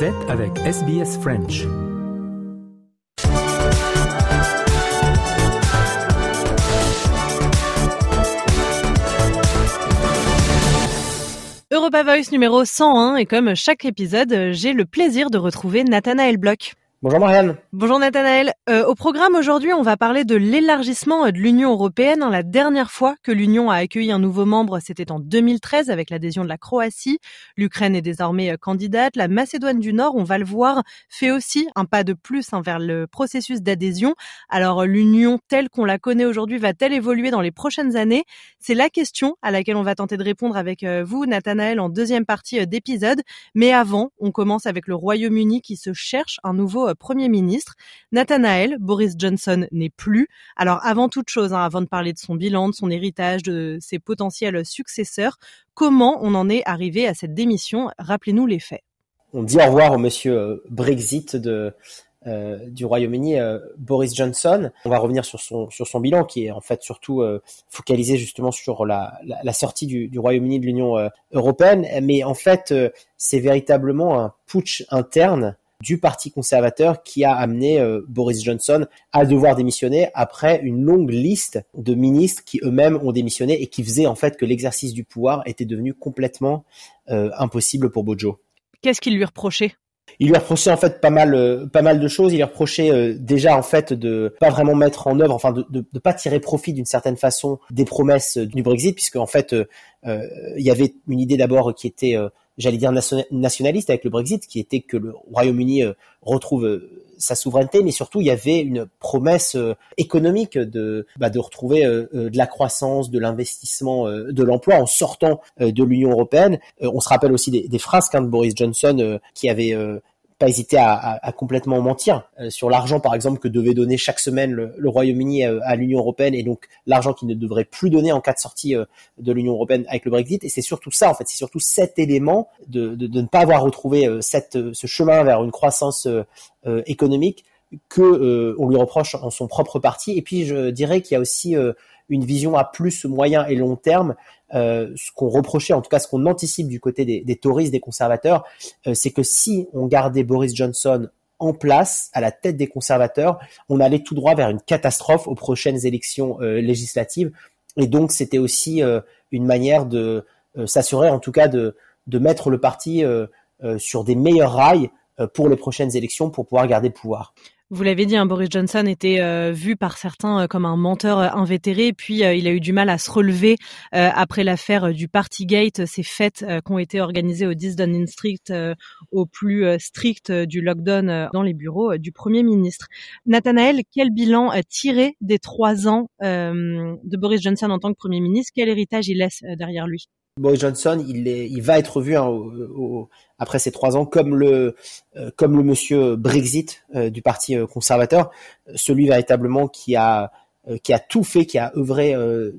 Avec SBS French. Europa Voice numéro 101 et comme chaque épisode, j'ai le plaisir de retrouver Nathanaël Bloch. Bonjour Marianne. Bonjour Nathanaël. Euh, au programme aujourd'hui, on va parler de l'élargissement de l'Union européenne. La dernière fois que l'Union a accueilli un nouveau membre, c'était en 2013 avec l'adhésion de la Croatie. L'Ukraine est désormais euh, candidate. La Macédoine du Nord, on va le voir, fait aussi un pas de plus hein, vers le processus d'adhésion. Alors l'Union telle qu'on la connaît aujourd'hui va-t-elle évoluer dans les prochaines années? C'est la question à laquelle on va tenter de répondre avec euh, vous, Nathanaël, en deuxième partie d'épisode. Mais avant, on commence avec le Royaume-Uni qui se cherche un nouveau euh, Premier ministre. Nathanaël, Boris Johnson n'est plus. Alors avant toute chose, hein, avant de parler de son bilan, de son héritage, de ses potentiels successeurs, comment on en est arrivé à cette démission? Rappelez-nous les faits. On dit au revoir au monsieur euh, Brexit euh, du Royaume-Uni, Boris Johnson. On va revenir sur son sur son bilan qui est en fait surtout focalisé justement sur la, la, sortie du Royaume-Uni de l'Union européenne. Mais en fait, c'est véritablement un putsch interne du Parti conservateur qui a amené euh, Boris Johnson à devoir démissionner après une longue liste de ministres qui eux-mêmes ont démissionné et qui faisaient en fait que l'exercice du pouvoir était devenu complètement euh, impossible pour Bojo. Qu'est-ce qu'il lui reprochait? Il lui reprochait en fait pas mal, euh, pas mal de choses. Il lui reprochait déjà en fait de pas vraiment mettre en œuvre, enfin de, de, pas tirer profit d'une certaine façon des promesses du Brexit, puisque en fait il y avait une idée d'abord qui était j'allais dire nationaliste avec le Brexit, qui était que le Royaume-Uni euh, retrouve euh, sa souveraineté, mais surtout il y avait une promesse euh, économique de bah, de retrouver de la croissance, de l'investissement, de l'emploi en sortant de l'Union européenne. on se rappelle aussi des, des phrases de Boris Johnson qui avait pas hésiter à, à, à complètement mentir euh, sur l'argent, par exemple, que devait donner chaque semaine le, le Royaume-Uni euh, à l'Union européenne et donc l'argent qu'il ne devrait plus donner en cas de sortie euh, de l'Union européenne avec le Brexit. Et c'est surtout ça, en fait, c'est surtout cet élément de, de, de, ne pas avoir retrouvé cette, ce chemin vers une croissance économique que on lui reproche en son propre parti. Et puis, je dirais qu'il y a aussi une vision à plus moyen et long terme euh, ce qu'on reprochait, en tout cas ce qu'on anticipe du côté des, des touristes, des conservateurs, euh, c'est que si on gardait Boris Johnson en place à la tête des conservateurs, on allait tout droit vers une catastrophe aux prochaines élections euh, législatives. Et donc c'était aussi une manière de s'assurer, en tout cas, de mettre le parti sur des meilleurs rails pour les prochaines élections pour pouvoir garder le pouvoir. Vous l'avez dit, hein, Boris Johnson était euh, vu par certains euh, comme un menteur euh, invétéré, puis il a eu du mal à se relever après l'affaire du Partygate, ces fêtes qui ont été organisées au 10 Downing Street au plus strict du lockdown dans les bureaux du Premier ministre. Nathanaël, quel bilan tiré des trois ans de Boris Johnson en tant que Premier ministre? Quel héritage il laisse derrière lui? Boris Johnson, il, est, il va être vu hein, au, après ces trois ans comme le euh, comme le monsieur Brexit euh, du Parti euh, conservateur, celui véritablement qui a qui a tout fait, qui a œuvré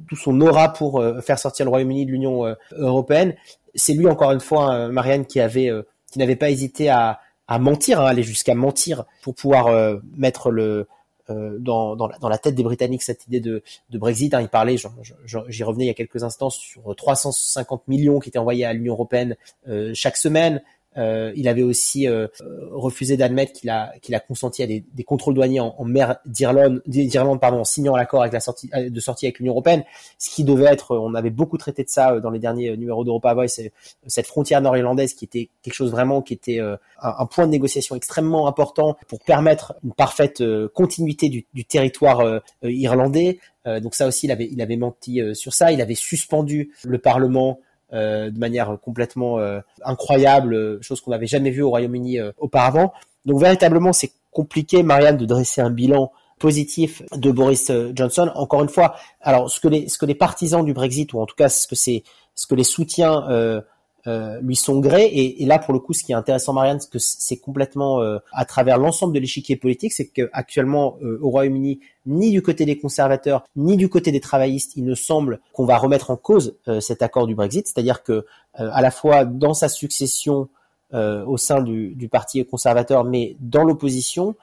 tout son aura pour faire sortir le Royaume-Uni de l'Union européenne. C'est lui encore une fois, hein, Marianne, qui avait qui n'avait pas hésité à, à mentir, hein, aller jusqu'à mentir pour pouvoir mettre le euh, dans, dans, la, dans, la, tête des Britanniques cette idée de, Brexit. Hein, il parlait, j'y revenais il y a quelques instants, sur 350 millions qui étaient envoyés à l'Union européenne euh, chaque semaine. Euh, il avait aussi euh, refusé d'admettre qu'il a qu'il a consenti à des, des contrôles douaniers en, en mer d'Irlande, d'Irlande pardon, en signant l'accord avec la sortie euh, de sortie avec l'Union européenne, ce qui devait être, on avait beaucoup traité de ça dans les derniers numéros d'Europa Voice, cette frontière nord-irlandaise qui était quelque chose vraiment qui était un, un, point de négociation extrêmement important pour permettre une parfaite continuité du, du territoire irlandais. donc ça aussi, il avait il avait menti sur ça. Il avait suspendu le Parlement euh, de manière complètement euh, incroyable, euh, chose qu'on n'avait jamais vue au Royaume-Uni auparavant. Donc véritablement, c'est compliqué, Marianne, de dresser un bilan positif de Boris Johnson. Encore une fois, alors ce que les ce que les partisans du Brexit ou en tout cas ce que c'est ce que les soutiens euh, euh, lui sont grés. Et, et, là, pour le coup, ce qui est intéressant, Marianne, c'est que c'est complètement euh, à travers l'ensemble de l'échiquier politique, c'est qu'actuellement euh, au Royaume-Uni, ni du côté des conservateurs, ni du côté des travaillistes, il ne semble qu'on va remettre en cause cet accord du Brexit. C'est-à-dire que à la fois dans sa succession au sein du, du, parti conservateur, mais dans l'opposition,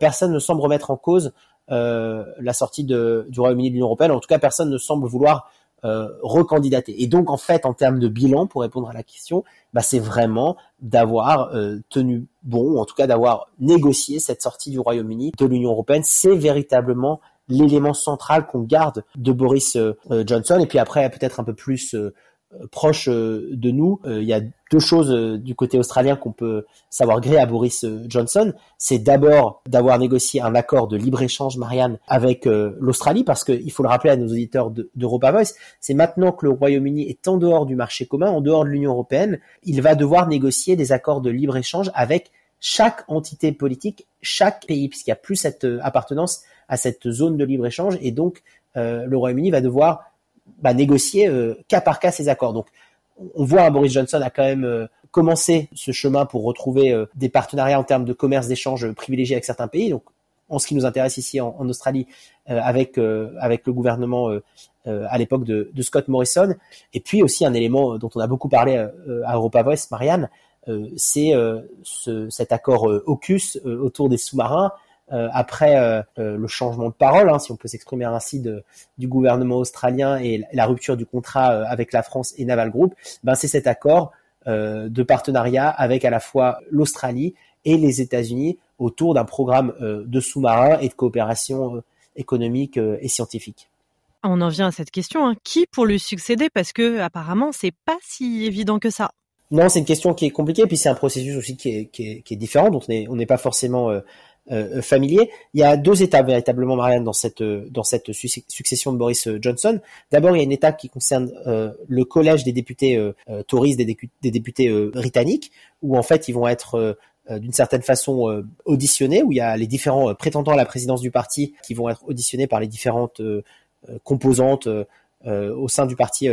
personne ne semble remettre en cause la sortie de, du Royaume-Uni de l'Union européenne. En tout cas, personne ne semble vouloir recandidater. Et donc en fait, en termes de bilan, pour répondre à la question, bah, c'est vraiment d'avoir tenu bon, ou en tout cas d'avoir négocié cette sortie du Royaume-Uni de l'Union européenne. C'est véritablement l'élément central qu'on garde de Boris Johnson. Et puis après, peut-être un peu plus euh, proche euh, de nous. Euh, il y a deux choses du côté australien qu'on peut savoir gré à Boris Johnson. C'est d'abord d'avoir négocié un accord de libre-échange, Marianne, avec l'Australie, parce qu'il faut le rappeler à nos auditeurs d'Europa Voice, c'est maintenant que le Royaume-Uni est en dehors du marché commun, en dehors de l'Union européenne, il va devoir négocier des accords de libre-échange avec chaque entité politique, chaque pays, puisqu'il n'y a plus cette appartenance à cette zone de libre-échange, et donc le Royaume-Uni va devoir bah, négocier euh, cas par cas ces accords. Donc on voit hein, Boris Johnson a quand même euh, commencé ce chemin pour retrouver euh, des partenariats en termes de commerce d'échange privilégiés avec certains pays. Donc en ce qui nous intéresse ici en, Australie avec avec le gouvernement à l'époque de, de, Scott Morrison. Et puis aussi un élément dont on a beaucoup parlé à Europa Voice, Marianne, c'est ce, cet accord AUKUS autour des sous-marins euh, après euh, euh, le changement de parole, hein, si on peut s'exprimer ainsi, de, du gouvernement australien et la rupture du contrat avec la France et Naval Group, ben c'est cet accord de partenariat avec à la fois l'Australie et les États-Unis autour d'un programme de sous-marins et de coopération économique et scientifique. On en vient à cette question. Hein. Qui pour lui succéder? Parce que apparemment, c'est pas si évident que ça. Non, c'est une question qui est compliquée, puis c'est un processus aussi qui est, qui est, qui est différent, dont on n'est pas forcément euh, familier. Il y a deux étapes véritablement, Marianne, dans cette dans cette succession de Boris euh, Johnson. D'abord, il y a une étape qui concerne euh, le collège des députés euh, touristes, des, des députés britanniques, où en fait ils vont être d'une certaine façon auditionnés, où il y a les différents prétendants à la présidence du parti qui vont être auditionnés par les différentes composantes au sein du parti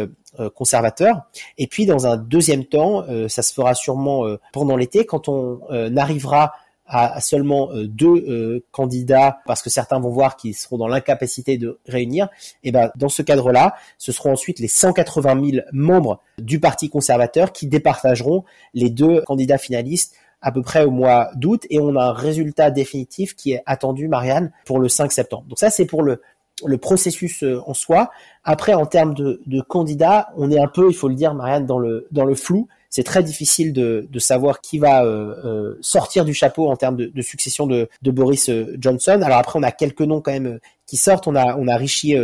conservateur. Et puis dans un deuxième temps, ça se fera sûrement pendant l'été, quand on arrivera à, seulement euh, deux euh, candidats, parce que certains vont voir qu'ils seront dans l'incapacité de réunir, et ben dans ce cadre-là, ce seront ensuite les 180 000 membres du Parti conservateur qui départageront les deux candidats finalistes à peu près au mois d'août, et on a un résultat définitif qui est attendu, Marianne, pour le 5 septembre. Donc ça, c'est pour le le processus euh, en soi. Après, en termes de, de, candidats, on est un peu, il faut le dire, Marianne, dans le dans le flou c'est très difficile de, de, savoir qui va euh, euh, sortir du chapeau en termes de, de succession de, de, Boris euh, Johnson. Alors après, on a quelques noms quand même qui sortent. On a, on a Rishi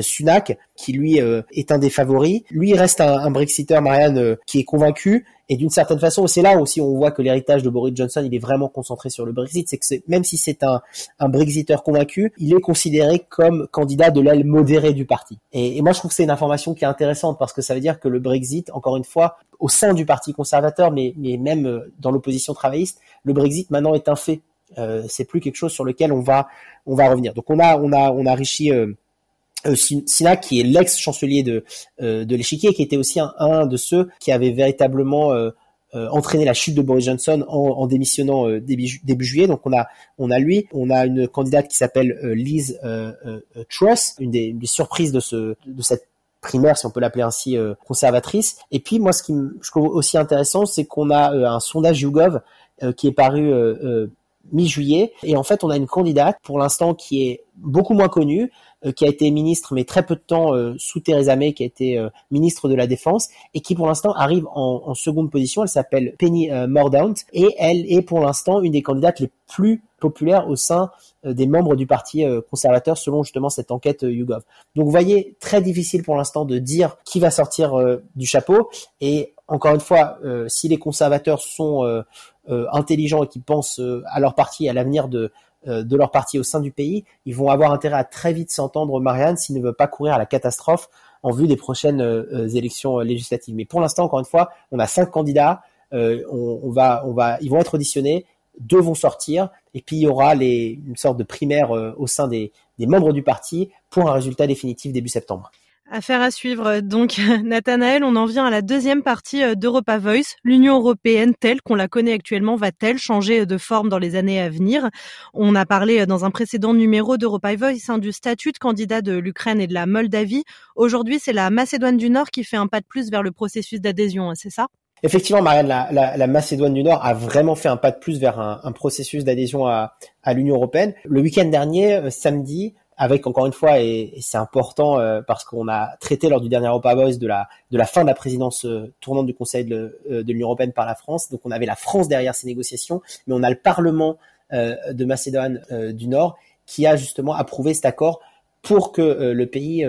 Sunak qui lui est un des favoris. Lui, il reste un, un Brexiteur, Marianne, qui est convaincu. Et d'une certaine façon, c'est là aussi on voit que l'héritage de Boris Johnson, il est vraiment concentré sur le Brexit. C'est que même si c'est un, un Brexiteur convaincu, il est considéré comme candidat de l'aile modérée du parti. Et, et moi, je trouve que c'est une information qui est intéressante parce que ça veut dire que le Brexit, encore une fois, au sein du Parti conservateur, mais, même euh, dans l'opposition travailliste, le Brexit maintenant est un fait. Euh, c'est plus quelque chose sur lequel on va on va revenir. Donc on a on a on a euh, euh Sina qui est l'ex-chancelier de de l'échiquier, qui était aussi un, de ceux qui avaient véritablement entraîné la chute de Boris Johnson en, démissionnant début, début, juillet. Donc on a on a lui, on a une candidate qui s'appelle Liz Truss, une des, une des, surprises de ce de cette primaire, si on peut l'appeler ainsi, euh, conservatrice. Et puis moi, ce qui je trouve aussi intéressant, c'est qu'on a euh, un sondage YouGov euh, qui est paru mi-juillet, et en fait, on a une candidate pour l'instant qui est beaucoup moins connue, qui a été ministre mais très peu de temps sous Theresa May, qui a été ministre de la Défense, et qui pour l'instant arrive en, en, seconde position. Elle s'appelle Penny Mordaunt, et elle est pour l'instant une des candidates les plus populaires au sein euh, des membres du parti euh, conservateur selon justement cette enquête euh, YouGov. Donc vous voyez, très difficile pour l'instant de dire qui va sortir du chapeau. Et encore une fois, si les conservateurs sont intelligents et qui pensent à leur parti, à l'avenir de, leur parti au sein du pays, ils vont avoir intérêt à très vite s'entendre, Marianne, s'ils ne veulent pas courir à la catastrophe en vue des prochaines élections législatives. Mais pour l'instant, encore une fois, on a cinq candidats. on, va, on va, ils vont être auditionnés deux vont sortir, et puis il y aura les, une sorte de primaire euh, au sein des, membres du parti pour un résultat définitif début septembre. Affaire à suivre. Donc, Nathanaël, on en vient à la deuxième partie euh, d'Europa Voice. L'Union européenne telle qu'on la connaît actuellement va-t-elle changer de forme dans les années à venir? On a parlé euh, dans un précédent numéro d'Europa Voice hein, du statut de candidat de l'Ukraine et de la Moldavie. Aujourd'hui, c'est la Macédoine du Nord qui fait un pas de plus vers le processus d'adhésion, hein, c'est ça? Effectivement, Marianne, la, Macédoine du Nord a vraiment fait un pas de plus vers un, processus d'adhésion à, l'Union européenne. Le week-end dernier, euh, samedi, avec encore une fois, et, c'est important parce qu'on a traité lors du dernier Europa Voice de la fin de la présidence tournante du Conseil de, de l'Union européenne par la France. Donc on avait la France derrière ces négociations, mais on a le Parlement de Macédoine du Nord qui a justement approuvé cet accord pour que le pays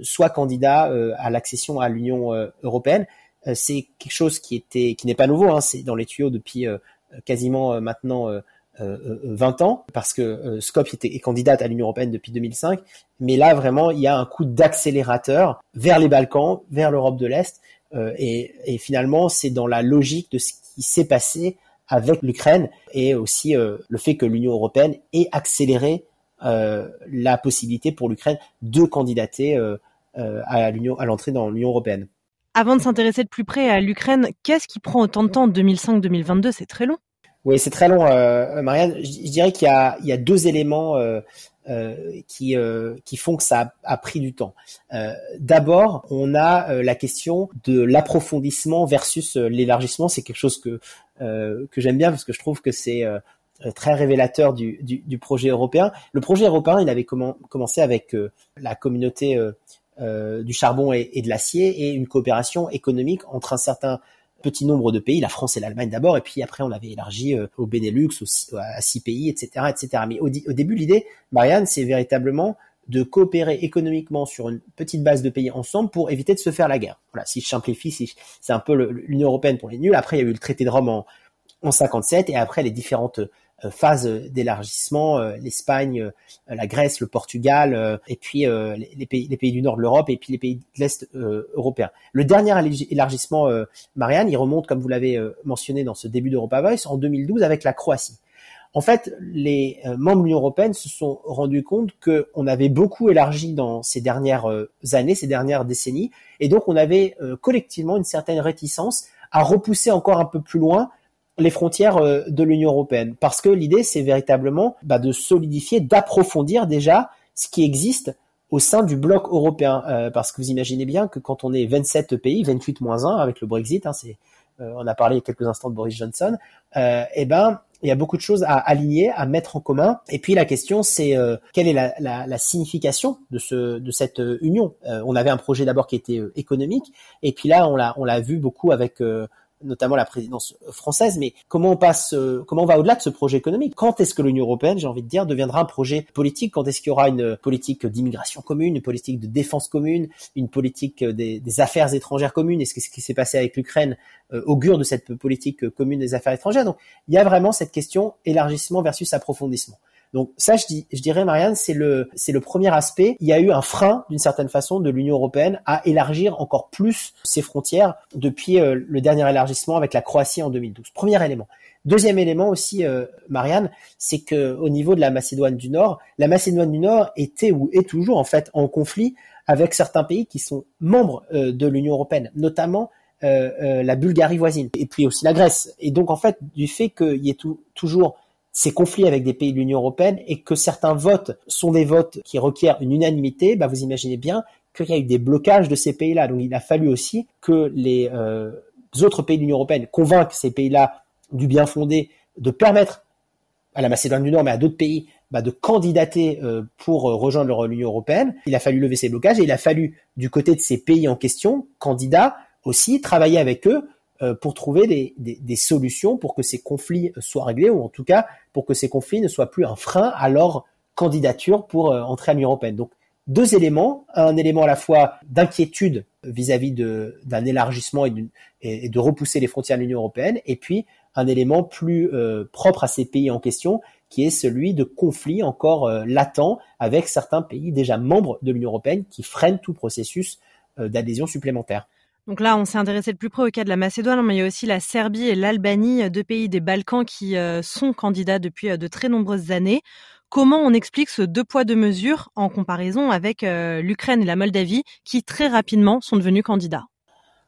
soit candidat à l'accession à l'Union européenne. C'est quelque chose qui était qui n'est pas nouveau, hein, c'est dans les tuyaux depuis quasiment maintenant 20 ans, parce que Skopje était, est candidate à l'Union européenne depuis 2005, mais là vraiment il y a un coup d'accélérateur vers les Balkans, vers l'Europe de l'Est, et, et, finalement c'est dans la logique de ce qui s'est passé avec l'Ukraine et aussi le fait que l'Union européenne ait accéléré euh, la possibilité pour l'Ukraine de candidater euh, euh, à l'Union, à l'entrée dans l'Union européenne. Avant de s'intéresser de plus près à l'Ukraine, qu'est-ce qui prend autant de temps 2005-2022 C'est très long. Oui, c'est très long, Marianne. Je, dirais qu'il y a, deux éléments qui, qui font que ça a, pris du temps. D'abord, on a la question de l'approfondissement versus l'élargissement. C'est quelque chose que que j'aime bien parce que je trouve que c'est euh, très révélateur du, projet européen. Le projet européen, il avait commencé avec euh, la communauté euh, du charbon et, de l'acier et une coopération économique entre un certain petit nombre de pays, la France et l'Allemagne d'abord, et puis après on avait élargi au Benelux, à six pays, etc., etc. Mais au, au début, l'idée, Marianne, c'est véritablement de coopérer économiquement sur une petite base de pays ensemble pour éviter de se faire la guerre. Voilà, si je simplifie, si c'est un peu l'Union européenne pour les nuls. Après, il y a eu le traité de Rome en, en 57 et après les différentes euh, phase d'élargissement, euh, l'Espagne, euh, la Grèce, le Portugal, et puis les, pays, les pays du nord de l'Europe, et puis les pays de l'Est européen. Le dernier élargissement, Marianne, il remonte, comme vous l'avez mentionné dans ce début d'Europa Voice, en 2012 avec la Croatie. En fait, les membres de l'Union européenne se sont rendus compte qu'on avait beaucoup élargi dans ces dernières années, ces dernières décennies, et donc on avait collectivement une certaine réticence à repousser encore un peu plus loin les frontières euh, de l'Union européenne. Parce que l'idée, c'est véritablement bah, de solidifier, d'approfondir déjà ce qui existe au sein du bloc européen. Euh, parce que vous imaginez bien que quand on est 27 pays, 28 moins 1 avec le Brexit, hein, c'est, euh, on a parlé il y a quelques instants de Boris Johnson, euh, eh ben il y a beaucoup de choses à aligner, à mettre en commun. Et puis la question, c'est quelle est la, la, la, signification de, ce, de cette union? on avait un projet d'abord qui était économique, et puis là, on l'a, on l'a vu beaucoup avec notamment la présidence française, mais comment on passe, euh, comment on va au-delà de ce projet économique? Quand est-ce que l'Union européenne, j'ai envie de dire, deviendra un projet politique? Quand est-ce qu'il y aura une politique d'immigration commune, une politique de défense commune, une politique des, affaires étrangères communes? Est-ce que ce qui s'est passé avec l'Ukraine euh, augure de cette politique commune des affaires étrangères? Donc, il y a vraiment cette question élargissement versus approfondissement. Donc ça, je, dirais, Marianne, c'est le, c'est le premier aspect. Il y a eu un frein, d'une certaine façon, de l'Union européenne à élargir encore plus ses frontières depuis euh, le dernier élargissement avec la Croatie en 2012. Premier élément. Deuxième élément aussi, euh, Marianne, c'est que au niveau de la Macédoine du Nord, la Macédoine du Nord était ou est toujours en fait en conflit avec certains pays qui sont membres euh, de l'Union européenne, notamment la Bulgarie voisine, et puis aussi la Grèce. Et donc en fait, du fait qu'il y ait toujours ces conflits avec des pays de l'Union européenne et que certains votes sont des votes qui requièrent une unanimité, bah vous imaginez bien qu'il y a eu des blocages de ces pays-là. Donc il a fallu aussi que les euh, autres pays de l'Union européenne convainquent ces pays-là du bien fondé de permettre à la Macédoine du Nord, mais à d'autres pays, bah, de candidater euh, pour euh, rejoindre l'Union européenne. Il a fallu lever ces blocages et il a fallu, du côté de ces pays en question, candidats, aussi travailler avec eux pour trouver des, solutions pour que ces conflits soient réglés, ou en tout cas pour que ces conflits ne soient plus un frein à leur candidature pour euh, entrer à l'Union européenne. Donc deux éléments, un élément à la fois d'inquiétude vis-à-vis d'un élargissement et, et, de repousser les frontières de l'Union européenne, et puis un élément plus euh, propre à ces pays en question, qui est celui de conflits encore latents avec certains pays déjà membres de l'Union européenne qui freinent tout processus d'adhésion supplémentaire. Donc là, on s'est intéressé de plus près au cas de la Macédoine, mais il y a aussi la Serbie et l'Albanie, deux pays des Balkans qui euh, sont candidats depuis euh, de très nombreuses années. Comment on explique ce deux poids deux mesures en comparaison avec euh, l'Ukraine et la Moldavie qui très rapidement sont devenus candidats?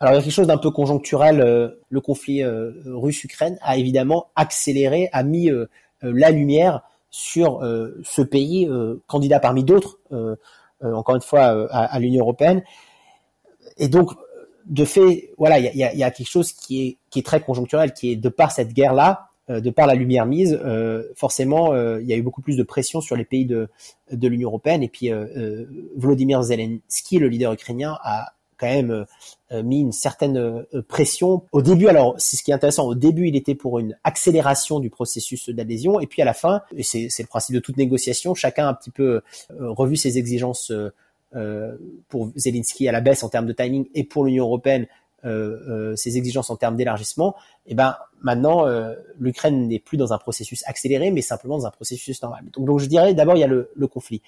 Alors il y a quelque chose d'un peu conjoncturel. le conflit russe-Ukraine a évidemment accéléré, a mis la lumière sur ce pays, candidat parmi d'autres, encore une fois, à l'Union européenne. Et donc de fait, voilà, il y a, y a, quelque chose qui est, qui est très conjoncturel, qui est de par cette guerre-là, de par la lumière mise, forcément, il y a eu beaucoup plus de pression sur les pays de, de l'Union européenne. Et puis, Volodymyr Zelensky, le leader ukrainien, a quand même mis une certaine pression. Au début, alors c'est ce qui est intéressant, au début il était pour une accélération du processus d'adhésion, et puis à la fin, et c'est le principe de toute négociation, chacun a un petit peu revu ses exigences euh, pour Zelensky à la baisse en termes de timing et pour l'Union européenne euh, euh, ses exigences en termes d'élargissement, et eh ben maintenant l'Ukraine n'est plus dans un processus accéléré, mais simplement dans un processus normal. Donc, je dirais d'abord il y a le, le, conflit,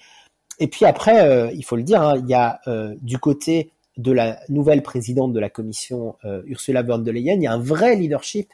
et puis après il faut le dire, hein, il y a du côté de la nouvelle présidente de la Commission Ursula von der Leyen, il y a un vrai leadership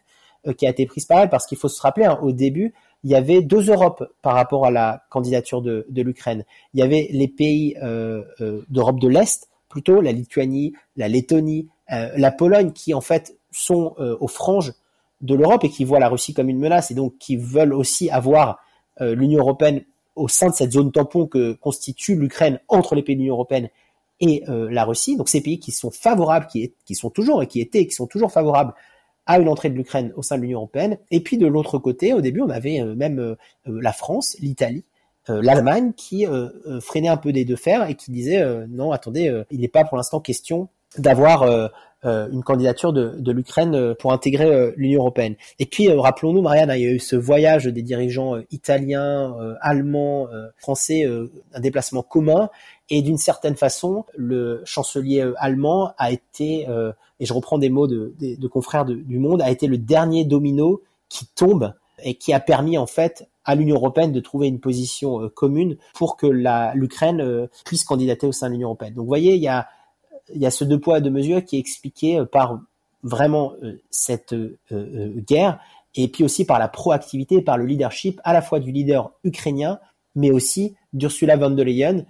qui a été pris par elle parce qu'il faut se rappeler hein, au début il y avait deux Europes par rapport à la candidature de, de l'Ukraine. Il y avait les pays euh, euh, d'Europe de l'Est, plutôt la Lituanie, la Lettonie, euh, la Pologne, qui en fait sont aux franges de l'Europe et qui voient la Russie comme une menace et donc qui veulent aussi avoir l'Union européenne au sein de cette zone tampon que constitue l'Ukraine entre les pays de l'Union européenne et la Russie. Donc ces pays qui sont favorables, qui, qui sont toujours et qui étaient, qui sont toujours favorables à une entrée de l'Ukraine au sein de l'Union européenne. Et puis de l'autre côté, au début, on avait euh, même euh, euh, la France, l'Italie, l'Allemagne qui freinait un peu des deux fers et qui disait non, attendez, il n'est pas pour l'instant question d'avoir une candidature de, de l'Ukraine pour intégrer l'Union européenne. Et puis rappelons-nous, Marianne, il y a eu ce voyage des dirigeants italiens, allemands, français, un déplacement commun, et d'une certaine façon, le chancelier allemand a été et je reprends des mots de, confrères du Monde, a été le dernier domino qui tombe et qui a permis en fait à l'Union européenne de trouver une position euh, commune pour que l'Ukraine euh, puisse candidater au sein de l'Union européenne. Donc vous voyez, il y a, il y a ce deux poids deux mesures qui est expliqué euh, par vraiment cette guerre et puis aussi par la proactivité, par le leadership à la fois du leader ukrainien, mais aussi d'Ursula von der Leyen,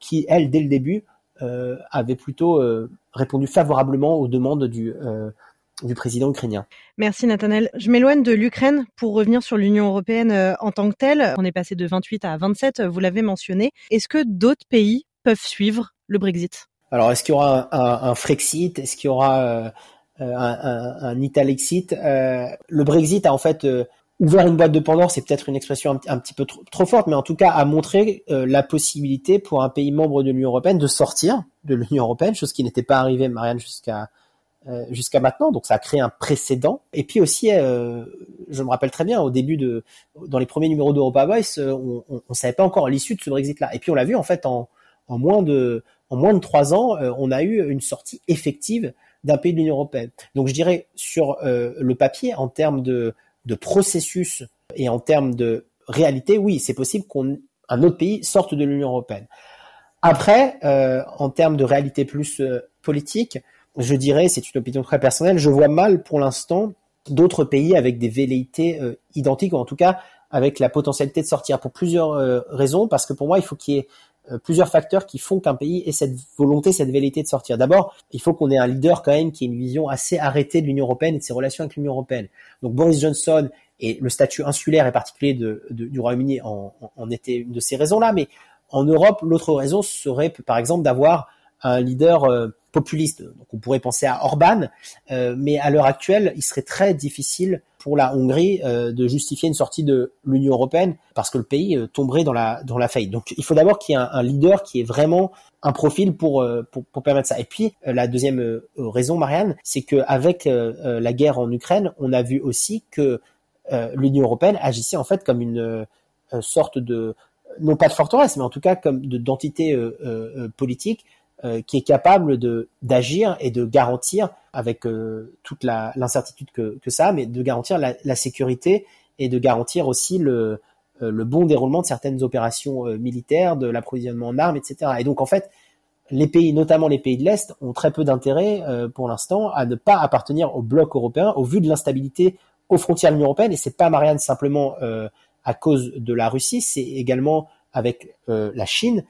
qui elle dès le début euh, avait plutôt euh, répondu favorablement aux demandes du, euh, du président ukrainien. Merci Nathanel. Je m'éloigne de l'Ukraine pour revenir sur l'Union européenne en tant que telle. On est passé de 28 à 27, vous l'avez mentionné. Est-ce que d'autres pays peuvent suivre le Brexit? Alors, est-ce qu'il y aura un, un, Frexit? Est-ce qu'il y aura un, un, un Italexit? Le Brexit a en fait ouvert une boîte de Pandore, c'est peut-être une expression un, petit peu trop, forte, mais en tout cas a montré euh, la possibilité pour un pays membre de l'Union européenne de sortir de l'Union européenne, chose qui n'était pas arrivée, Marianne, jusqu'à euh, jusqu'à maintenant. Donc ça a créé un précédent. Et puis aussi, euh, je me rappelle très bien, au début de, dans les premiers numéros d'Europa Voice, on, on, savait pas encore l'issue de ce Brexit-là. Et puis on l'a vu en fait en, en moins de en moins de trois ans, on a eu une sortie effective d'un pays de l'Union européenne. Donc je dirais sur le papier, en termes de processus et en termes de réalité, oui, c'est possible qu'un autre pays sorte de l'Union européenne. Après, euh, en termes de réalité plus euh, politique, je dirais, c'est une opinion très personnelle, je vois mal pour l'instant d'autres pays avec des velléités euh, identiques, ou en tout cas avec la potentialité de sortir, pour plusieurs raisons, parce que pour moi, il faut qu'il y ait euh, plusieurs facteurs qui font qu'un pays ait cette volonté, cette velléité de sortir. D'abord, il faut qu'on ait un leader quand même qui ait une vision assez arrêtée de l'Union européenne et de ses relations avec l'Union européenne. Donc Boris Johnson et le statut insulaire et particulier du Royaume-Uni en, en, était une de ces raisons-là, mais en Europe, l'autre raison serait par exemple d'avoir un leader euh, populiste. Donc on pourrait penser à Orban, euh, mais à l'heure actuelle, il serait très difficile pour la Hongrie euh, de justifier une sortie de l'Union européenne parce que le pays euh, tomberait dans la dans la faillite. Donc il faut d'abord qu'il y ait un, leader qui ait vraiment un profil pour, pour, pour permettre ça. Et puis la deuxième raison, Marianne, c'est que avec la guerre en Ukraine, on a vu aussi que l'Union européenne agissait en fait comme une sorte de non pas de forteresse, mais en tout cas comme d'entité politique euh, qui est capable de d'agir et de garantir, avec euh, toute l'incertitude que, que ça a, mais de garantir la, la sécurité et de garantir aussi le, euh, le bon déroulement de certaines opérations militaires, de l'approvisionnement en armes, etc. Et donc en fait, les pays, notamment les pays de l'Est, ont très peu d'intérêt pour l'instant à ne pas appartenir au bloc européen au vu de l'instabilité aux frontières de l'Union européenne. Et c'est pas Marianne simplement à cause de la Russie, c'est également avec la Chine,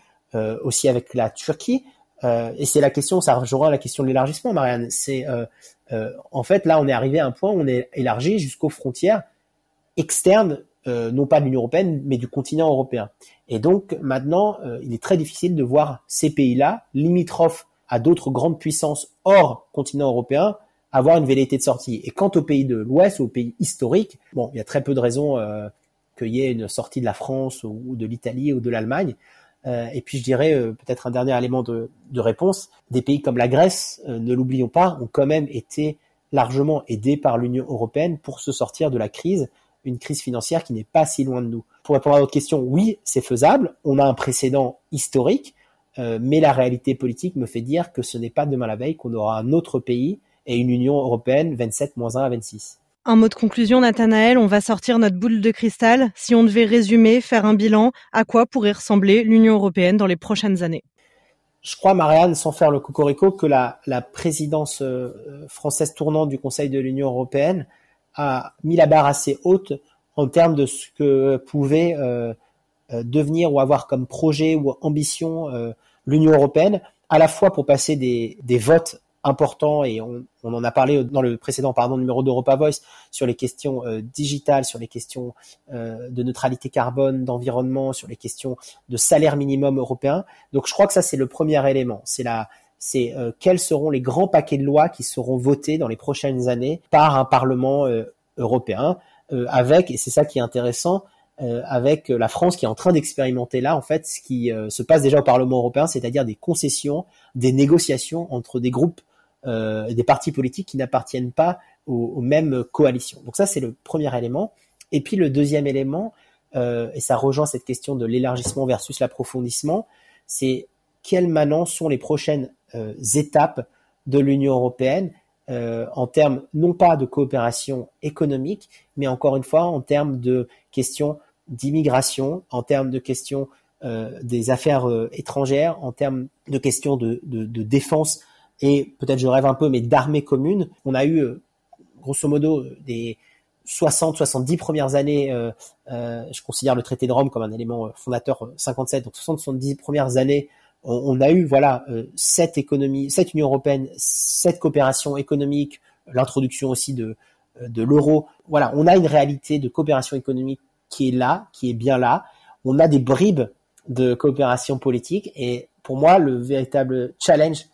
aussi avec la Turquie. Euh, et c'est la question, ça rejoindra la question de l'élargissement, Marianne. C'est euh, euh, en fait là, on est arrivé à un point où on est élargi jusqu'aux frontières externes, non pas de l'Union européenne, mais du continent européen. Et donc maintenant, il est très difficile de voir ces pays-là limitrophes à d'autres grandes puissances hors continent européen avoir une velléité de sortie. Et quant aux pays de l'Ouest, aux pays historiques, bon, il y a très peu de raisons euh, qu'il y ait une sortie de la France ou, de l'Italie ou de l'Allemagne. Euh, et puis je dirais euh, peut-être un dernier élément de, réponse, des pays comme la Grèce, euh, ne l'oublions pas, ont quand même été largement aidés par l'Union européenne pour se sortir de la crise, une crise financière qui n'est pas si loin de nous. Pour répondre à votre question, oui, c'est faisable, on a un précédent historique, mais la réalité politique me fait dire que ce n'est pas demain la veille qu'on aura un autre pays et une Union européenne 27 1 à 26. Un mot de conclusion, Nathanaël, on va sortir notre boule de cristal. Si on devait résumer, faire un bilan, à quoi pourrait ressembler l'Union européenne dans les prochaines années? Je crois, Marianne, sans faire le cocorico, que la, présidence euh, française tournante du Conseil de l'Union européenne a mis la barre assez haute en termes de ce que pouvait euh, euh, devenir ou avoir comme projet ou ambition l'Union européenne, à la fois pour passer des votes important et on, on, en a parlé dans le précédent pardon numéro d'Europa Voice sur les questions euh, digitales, sur les questions euh, de neutralité carbone, d'environnement, sur les questions de salaire minimum européen. Donc je crois que ça c'est le premier élément, c'est la c'est euh, quels seront les grands paquets de lois qui seront votés dans les prochaines années par un Parlement européen avec et c'est ça qui est intéressant avec la France qui est en train d'expérimenter là en fait ce qui se passe déjà au Parlement européen, c'est-à-dire des concessions, des négociations entre des groupes euh, des partis politiques qui n'appartiennent pas aux, mêmes coalitions. Donc ça, c'est le premier élément. Et puis le deuxième élément, euh, et ça rejoint cette question de l'élargissement versus l'approfondissement, c'est quelles maintenant sont les prochaines euh, étapes de l'Union européenne euh, en termes non pas de coopération économique, mais encore une fois en termes de questions d'immigration, en termes de questions euh, des affaires euh, étrangères, en termes de questions de, de, de défense et peut-être je rêve un peu, mais d'armée commune. On a eu, euh, grosso modo, des 60-70 premières années, euh, euh, je considère le traité de Rome comme un élément fondateur 57, donc 60-70 premières années, on, a eu voilà cette économie, cette Union européenne, cette coopération économique, l'introduction aussi de de l'euro. Voilà, on a une réalité de coopération économique qui est là, qui est bien là. On a des bribes de coopération politique et pour moi le véritable challenge euh,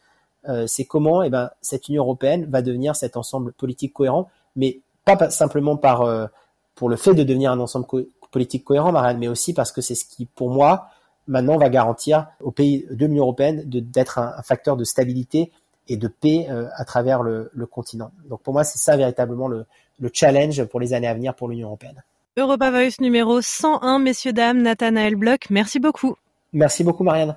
c'est comment eh ben, cette Union européenne va devenir cet ensemble politique cohérent, mais pas simplement par euh, pour le fait de devenir un ensemble politique cohérent, Marianne, mais aussi parce que c'est ce qui, pour moi, maintenant va garantir aux pays de l'Union européenne d'être un, facteur de stabilité et de paix euh, à travers le, continent. Donc pour moi, c'est ça véritablement le, le challenge pour les années à venir pour l'Union européenne. Europa Voice numéro 101, messieurs, dames, Nathanaël Bloch, merci beaucoup. Merci beaucoup, Marianne.